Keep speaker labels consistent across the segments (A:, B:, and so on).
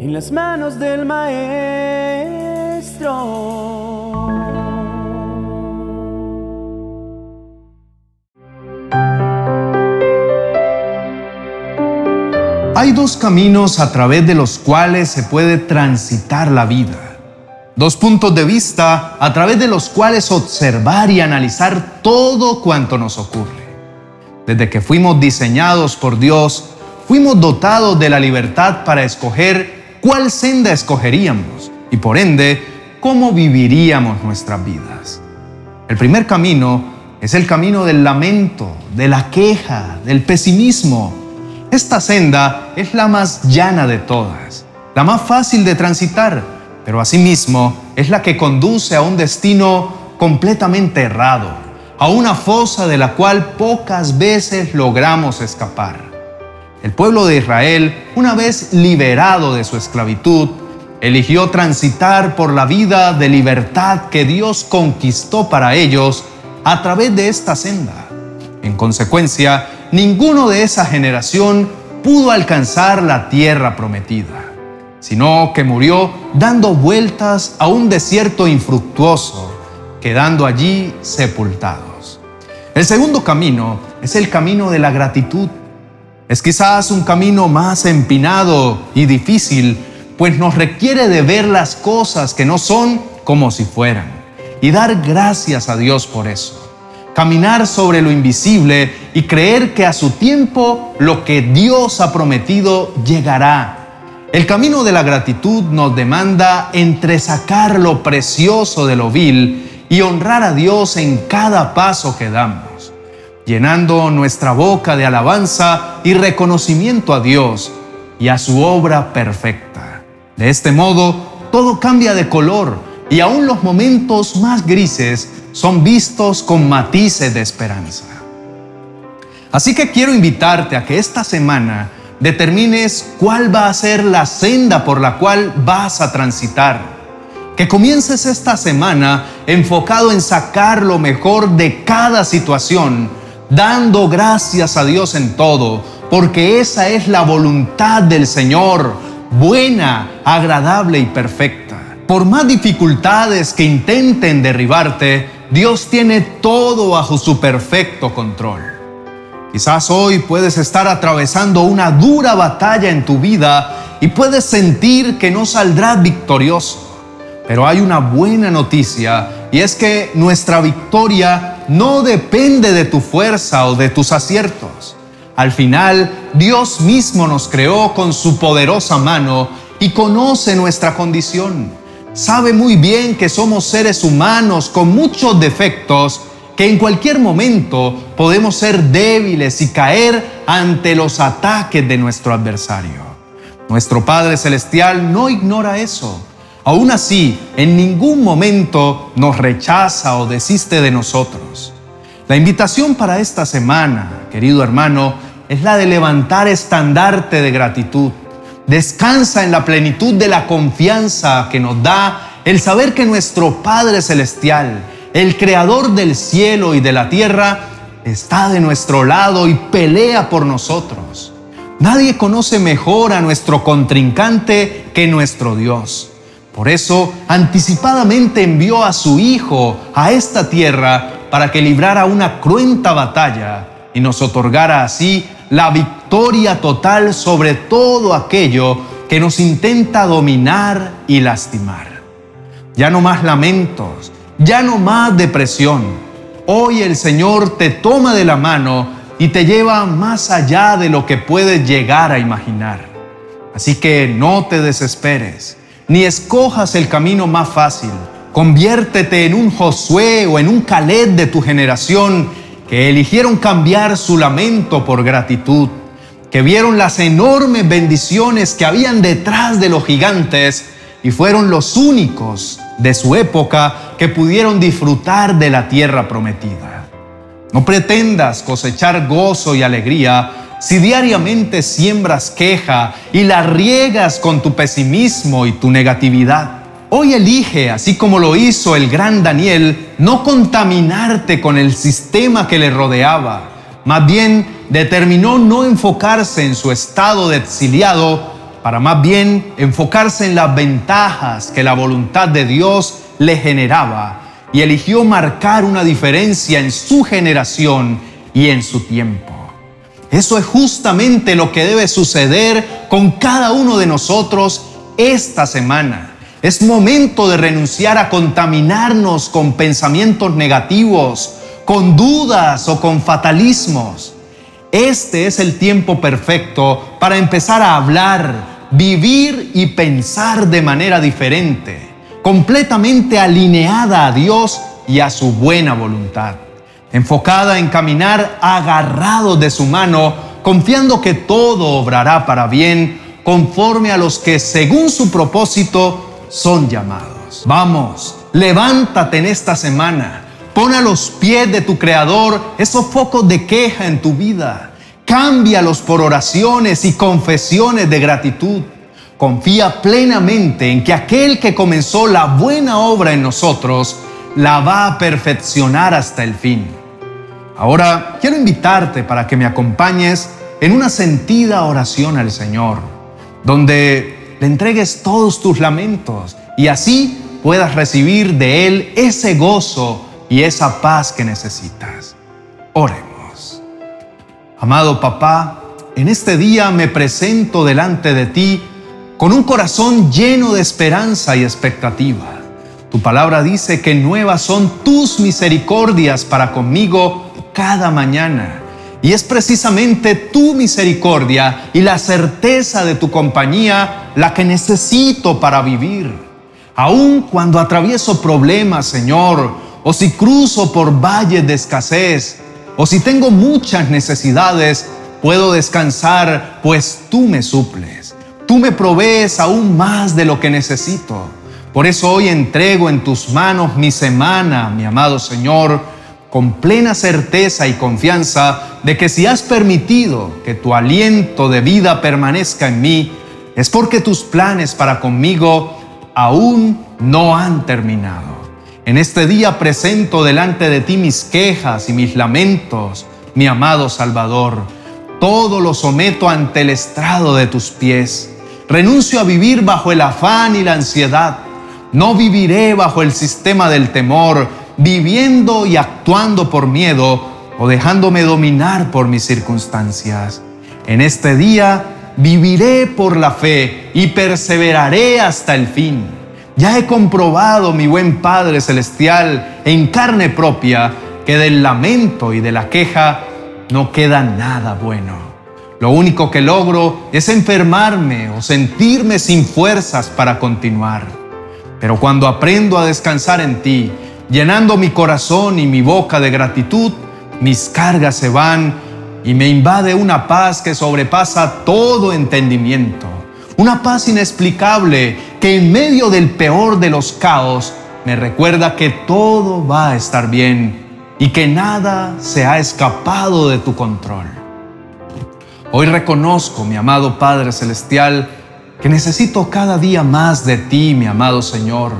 A: en las manos del Maestro.
B: Hay dos caminos a través de los cuales se puede transitar la vida. Dos puntos de vista a través de los cuales observar y analizar todo cuanto nos ocurre. Desde que fuimos diseñados por Dios, fuimos dotados de la libertad para escoger cuál senda escogeríamos y por ende cómo viviríamos nuestras vidas. El primer camino es el camino del lamento, de la queja, del pesimismo, esta senda es la más llana de todas, la más fácil de transitar, pero asimismo es la que conduce a un destino completamente errado, a una fosa de la cual pocas veces logramos escapar. El pueblo de Israel, una vez liberado de su esclavitud, eligió transitar por la vida de libertad que Dios conquistó para ellos a través de esta senda. En consecuencia, ninguno de esa generación pudo alcanzar la tierra prometida, sino que murió dando vueltas a un desierto infructuoso, quedando allí sepultados. El segundo camino es el camino de la gratitud. Es quizás un camino más empinado y difícil, pues nos requiere de ver las cosas que no son como si fueran y dar gracias a Dios por eso caminar sobre lo invisible y creer que a su tiempo lo que Dios ha prometido llegará. El camino de la gratitud nos demanda entresacar lo precioso de lo vil y honrar a Dios en cada paso que damos, llenando nuestra boca de alabanza y reconocimiento a Dios y a su obra perfecta. De este modo, todo cambia de color y aún los momentos más grises son vistos con matices de esperanza. Así que quiero invitarte a que esta semana determines cuál va a ser la senda por la cual vas a transitar. Que comiences esta semana enfocado en sacar lo mejor de cada situación, dando gracias a Dios en todo, porque esa es la voluntad del Señor, buena, agradable y perfecta. Por más dificultades que intenten derribarte, Dios tiene todo bajo su perfecto control. Quizás hoy puedes estar atravesando una dura batalla en tu vida y puedes sentir que no saldrás victorioso. Pero hay una buena noticia y es que nuestra victoria no depende de tu fuerza o de tus aciertos. Al final, Dios mismo nos creó con su poderosa mano y conoce nuestra condición sabe muy bien que somos seres humanos con muchos defectos, que en cualquier momento podemos ser débiles y caer ante los ataques de nuestro adversario. Nuestro Padre Celestial no ignora eso. Aún así, en ningún momento nos rechaza o desiste de nosotros. La invitación para esta semana, querido hermano, es la de levantar estandarte de gratitud Descansa en la plenitud de la confianza que nos da el saber que nuestro Padre Celestial, el Creador del cielo y de la tierra, está de nuestro lado y pelea por nosotros. Nadie conoce mejor a nuestro contrincante que nuestro Dios. Por eso, anticipadamente envió a su Hijo a esta tierra para que librara una cruenta batalla y nos otorgara así la victoria total sobre todo aquello que nos intenta dominar y lastimar. Ya no más lamentos, ya no más depresión. Hoy el Señor te toma de la mano y te lleva más allá de lo que puedes llegar a imaginar. Así que no te desesperes, ni escojas el camino más fácil. Conviértete en un Josué o en un Caleb de tu generación que eligieron cambiar su lamento por gratitud, que vieron las enormes bendiciones que habían detrás de los gigantes y fueron los únicos de su época que pudieron disfrutar de la tierra prometida. No pretendas cosechar gozo y alegría si diariamente siembras queja y la riegas con tu pesimismo y tu negatividad. Hoy elige, así como lo hizo el gran Daniel, no contaminarte con el sistema que le rodeaba. Más bien determinó no enfocarse en su estado de exiliado, para más bien enfocarse en las ventajas que la voluntad de Dios le generaba y eligió marcar una diferencia en su generación y en su tiempo. Eso es justamente lo que debe suceder con cada uno de nosotros esta semana. Es momento de renunciar a contaminarnos con pensamientos negativos, con dudas o con fatalismos. Este es el tiempo perfecto para empezar a hablar, vivir y pensar de manera diferente, completamente alineada a Dios y a su buena voluntad, enfocada en caminar agarrado de su mano, confiando que todo obrará para bien conforme a los que según su propósito son llamados. Vamos, levántate en esta semana Pon a los pies de tu Creador esos focos de queja en tu vida. Cámbialos por oraciones y confesiones de gratitud. Confía plenamente en que aquel que comenzó la buena obra en nosotros la va a perfeccionar hasta el fin. Ahora quiero invitarte para que me acompañes en una sentida oración al Señor, donde le entregues todos tus lamentos y así puedas recibir de Él ese gozo y esa paz que necesitas. Oremos. Amado papá, en este día me presento delante de ti con un corazón lleno de esperanza y expectativa. Tu palabra dice que nuevas son tus misericordias para conmigo cada mañana. Y es precisamente tu misericordia y la certeza de tu compañía la que necesito para vivir. Aun cuando atravieso problemas, Señor, o si cruzo por valles de escasez, o si tengo muchas necesidades, puedo descansar, pues tú me suples. Tú me provees aún más de lo que necesito. Por eso hoy entrego en tus manos mi semana, mi amado Señor, con plena certeza y confianza de que si has permitido que tu aliento de vida permanezca en mí, es porque tus planes para conmigo aún no han terminado. En este día presento delante de ti mis quejas y mis lamentos, mi amado Salvador. Todo lo someto ante el estrado de tus pies. Renuncio a vivir bajo el afán y la ansiedad. No viviré bajo el sistema del temor, viviendo y actuando por miedo o dejándome dominar por mis circunstancias. En este día viviré por la fe y perseveraré hasta el fin ya he comprobado, mi buen Padre Celestial, en carne propia, que del lamento y de la queja no queda nada bueno. Lo único que logro es enfermarme o sentirme sin fuerzas para continuar. Pero cuando aprendo a descansar en ti, llenando mi corazón y mi boca de gratitud, mis cargas se van y me invade una paz que sobrepasa todo entendimiento. Una paz inexplicable que en medio del peor de los caos me recuerda que todo va a estar bien y que nada se ha escapado de tu control. Hoy reconozco, mi amado Padre Celestial, que necesito cada día más de ti, mi amado Señor,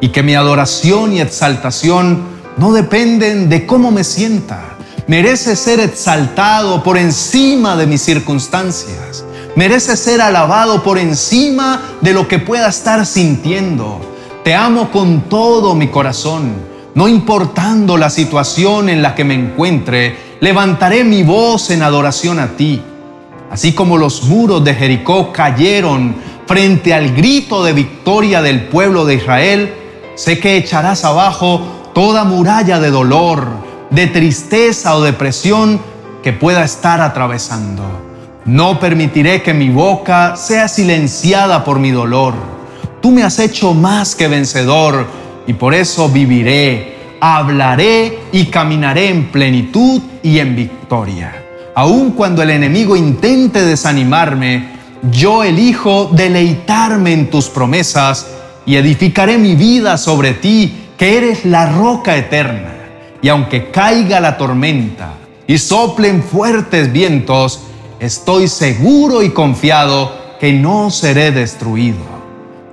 B: y que mi adoración y exaltación no dependen de cómo me sienta. Merece ser exaltado por encima de mis circunstancias merece ser alabado por encima de lo que pueda estar sintiendo. Te amo con todo mi corazón. No importando la situación en la que me encuentre, levantaré mi voz en adoración a ti. Así como los muros de Jericó cayeron frente al grito de victoria del pueblo de Israel, sé que echarás abajo toda muralla de dolor, de tristeza o depresión que pueda estar atravesando. No permitiré que mi boca sea silenciada por mi dolor. Tú me has hecho más que vencedor y por eso viviré, hablaré y caminaré en plenitud y en victoria. Aun cuando el enemigo intente desanimarme, yo elijo deleitarme en tus promesas y edificaré mi vida sobre ti, que eres la roca eterna. Y aunque caiga la tormenta y soplen fuertes vientos, estoy seguro y confiado que no seré destruido.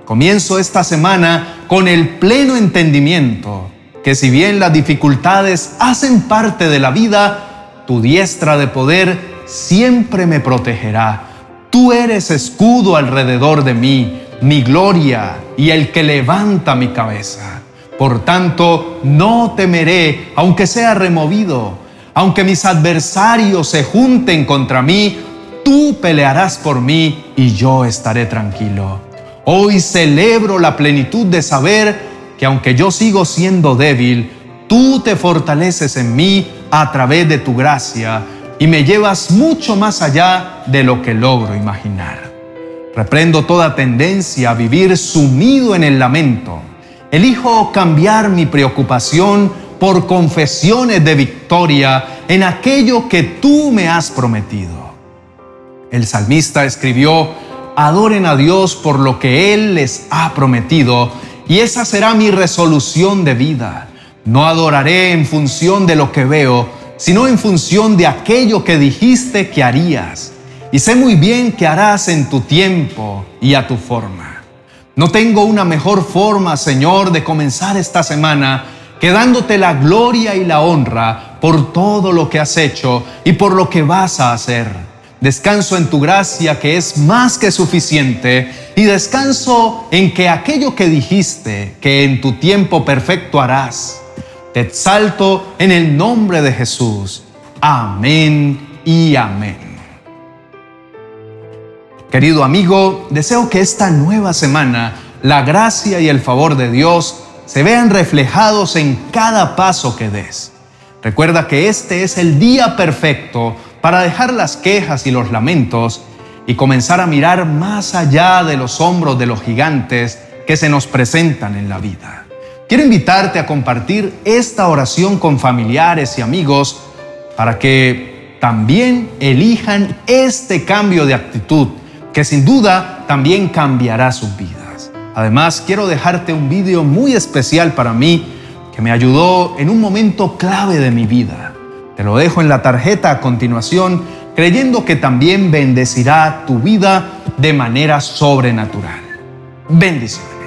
B: Comienzo esta semana con el pleno entendimiento que si bien las dificultades hacen parte de la vida, tu diestra de poder siempre me protegerá. Tú eres escudo alrededor de mí, mi gloria y el que levanta mi cabeza. Por tanto, no temeré, aunque sea removido, aunque mis adversarios se junten contra mí, tú pelearás por mí y yo estaré tranquilo. Hoy celebro la plenitud de saber que aunque yo sigo siendo débil, tú te fortaleces en mí a través de tu gracia y me llevas mucho más allá de lo que logro imaginar. Reprendo toda tendencia a vivir sumido en el lamento. Elijo cambiar mi preocupación por confesiones de victoria en aquello que tú me has prometido. El salmista escribió, adoren a Dios por lo que Él les ha prometido, y esa será mi resolución de vida. No adoraré en función de lo que veo, sino en función de aquello que dijiste que harías. Y sé muy bien que harás en tu tiempo y a tu forma. No tengo una mejor forma, Señor, de comenzar esta semana que dándote la gloria y la honra por todo lo que has hecho y por lo que vas a hacer. Descanso en tu gracia que es más que suficiente y descanso en que aquello que dijiste que en tu tiempo perfecto harás te exalto en el nombre de Jesús. Amén y amén. Querido amigo, deseo que esta nueva semana la gracia y el favor de Dios se vean reflejados en cada paso que des. Recuerda que este es el día perfecto para dejar las quejas y los lamentos y comenzar a mirar más allá de los hombros de los gigantes que se nos presentan en la vida. Quiero invitarte a compartir esta oración con familiares y amigos para que también elijan este cambio de actitud que sin duda también cambiará sus vidas. Además, quiero dejarte un vídeo muy especial para mí que me ayudó en un momento clave de mi vida. Te lo dejo en la tarjeta a continuación, creyendo que también bendecirá tu vida de manera sobrenatural. Bendiciones.